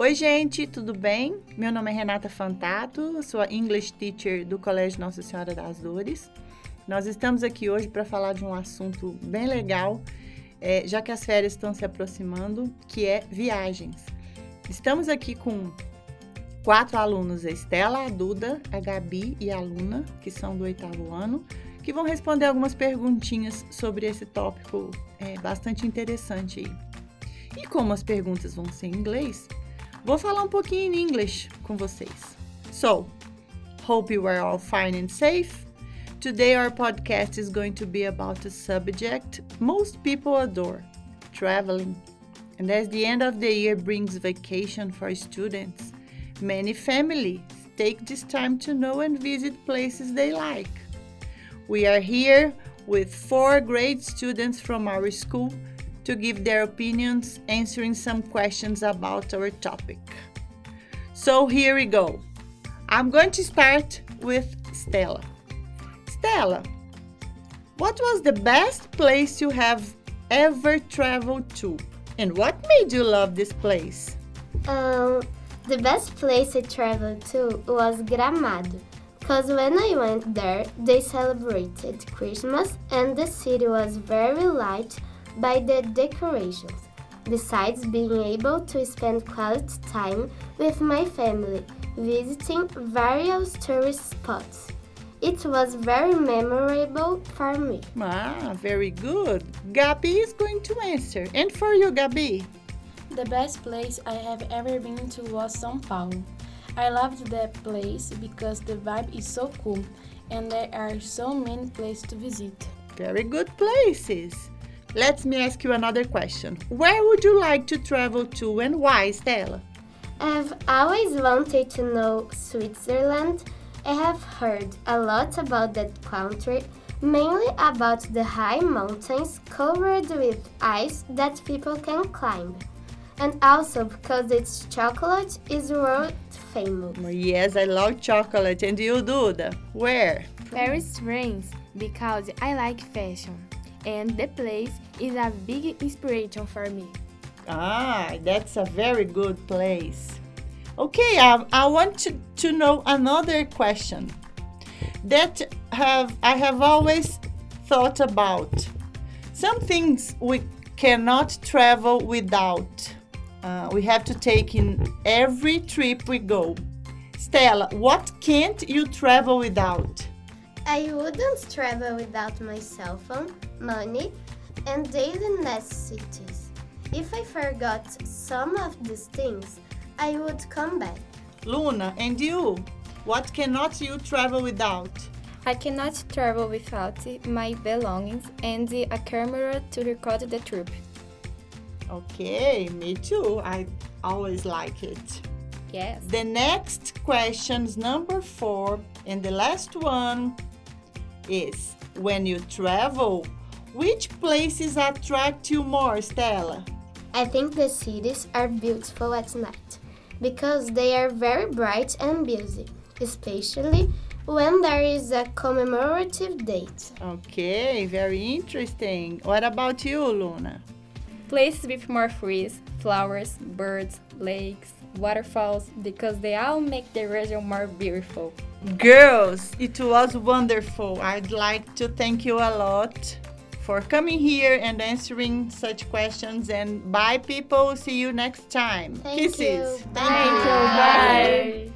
Oi, gente, tudo bem? Meu nome é Renata Fantato, sou a English Teacher do Colégio Nossa Senhora das Dores. Nós estamos aqui hoje para falar de um assunto bem legal, é, já que as férias estão se aproximando, que é viagens. Estamos aqui com quatro alunos, a Estela, a Duda, a Gabi e a Luna, que são do oitavo ano, que vão responder algumas perguntinhas sobre esse tópico é, bastante interessante. E como as perguntas vão ser em inglês, Vou falar um pouquinho em inglês com vocês. So, hope you are all fine and safe. Today our podcast is going to be about a subject most people adore, traveling. And as the end of the year brings vacation for students, many families take this time to know and visit places they like. We are here with four grade students from our school to give their opinions, answering some questions about our topic. So here we go. I'm going to start with Stella. Stella, what was the best place you have ever traveled to? And what made you love this place? Um, the best place I traveled to was Gramado. Because when I went there, they celebrated Christmas and the city was very light by the decorations, besides being able to spend quality time with my family, visiting various tourist spots. It was very memorable for me. Ah, very good. Gabi is going to answer. And for you, Gabi? The best place I have ever been to was São Paulo. I loved that place because the vibe is so cool and there are so many places to visit. Very good places. Let me ask you another question. Where would you like to travel to and why, Stella? I've always wanted to know Switzerland. I have heard a lot about that country, mainly about the high mountains covered with ice that people can climb. And also because its chocolate is world famous. Oh, yes, I love chocolate. And you, Duda? Where? Paris France because I like fashion and the place is a big inspiration for me. Ah, that's a very good place. Okay, I, I want to, to know another question that have I have always thought about. Some things we cannot travel without. Uh, we have to take in every trip we go. Stella, what can't you travel without? I wouldn't travel without my cell phone, money, and daily necessities. If I forgot some of these things, I would come back. Luna, and you? What cannot you travel without? I cannot travel without my belongings and a camera to record the trip. Okay, me too. I always like it. Yes. The next question is number four, and the last one is when you travel, which places attract you more, Stella? I think the cities are beautiful at night because they are very bright and busy, especially when there is a commemorative date. Okay, very interesting. What about you, Luna? Places with more trees, flowers, birds, lakes, waterfalls, because they all make the region more beautiful. Girls, it was wonderful. I'd like to thank you a lot for coming here and answering such questions. And bye, people. See you next time. Thank Kisses. you. Thank Bye. you. Bye.